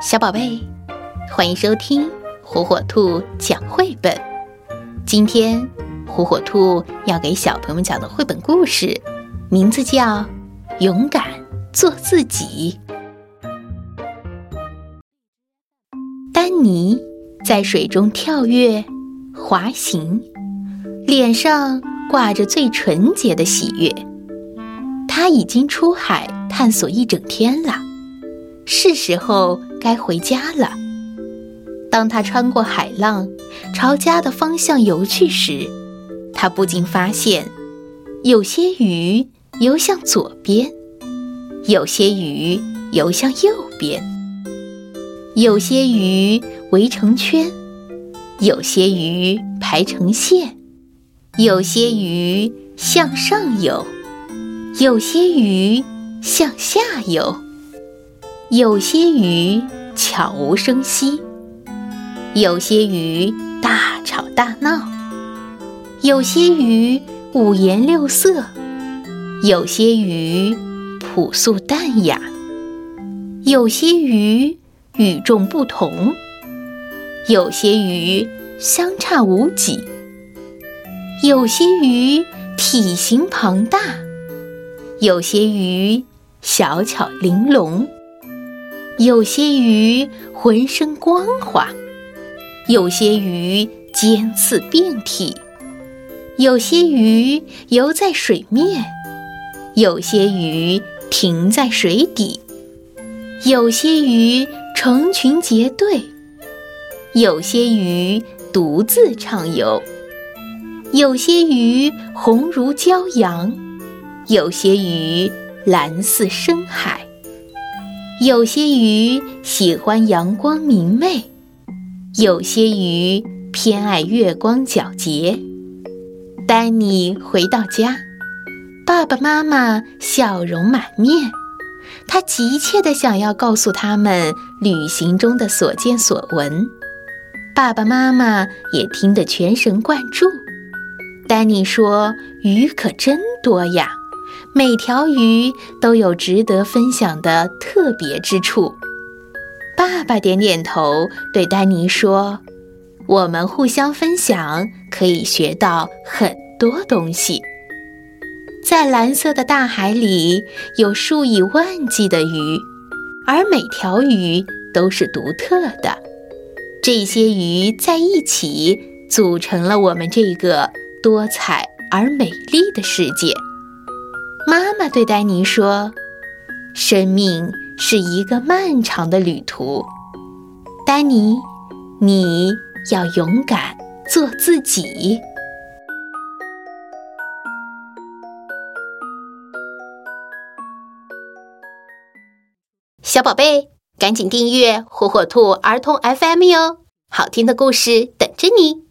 小宝贝，欢迎收听火火兔讲绘本。今天，火火兔要给小朋友们讲的绘本故事，名字叫《勇敢做自己》。丹尼在水中跳跃、滑行，脸上挂着最纯洁的喜悦。他已经出海探索一整天了，是时候。该回家了。当他穿过海浪，朝家的方向游去时，他不禁发现，有些鱼游向左边，有些鱼游向右边，有些鱼围成圈，有些鱼排成线，有些鱼向上游，有些鱼向下游。有些鱼悄无声息，有些鱼大吵大闹，有些鱼五颜六色，有些鱼朴素淡雅，有些鱼与众不同，有些鱼相差无几，有些鱼体型庞大，有些鱼小巧玲珑。有些鱼浑身光滑，有些鱼尖刺遍体，有些鱼游在水面，有些鱼停在水底，有些鱼成群结队，有些鱼独自畅游，有些鱼红如骄阳，有些鱼蓝似深海。有些鱼喜欢阳光明媚，有些鱼偏爱月光皎洁。丹尼回到家，爸爸妈妈笑容满面，他急切地想要告诉他们旅行中的所见所闻。爸爸妈妈也听得全神贯注。丹尼说：“鱼可真多呀！”每条鱼都有值得分享的特别之处。爸爸点点头，对丹尼说：“我们互相分享，可以学到很多东西。在蓝色的大海里，有数以万计的鱼，而每条鱼都是独特的。这些鱼在一起，组成了我们这个多彩而美丽的世界。”妈妈对丹尼说：“生命是一个漫长的旅途，丹尼，你要勇敢做自己。”小宝贝，赶紧订阅火火兔儿童 FM 哟，好听的故事等着你。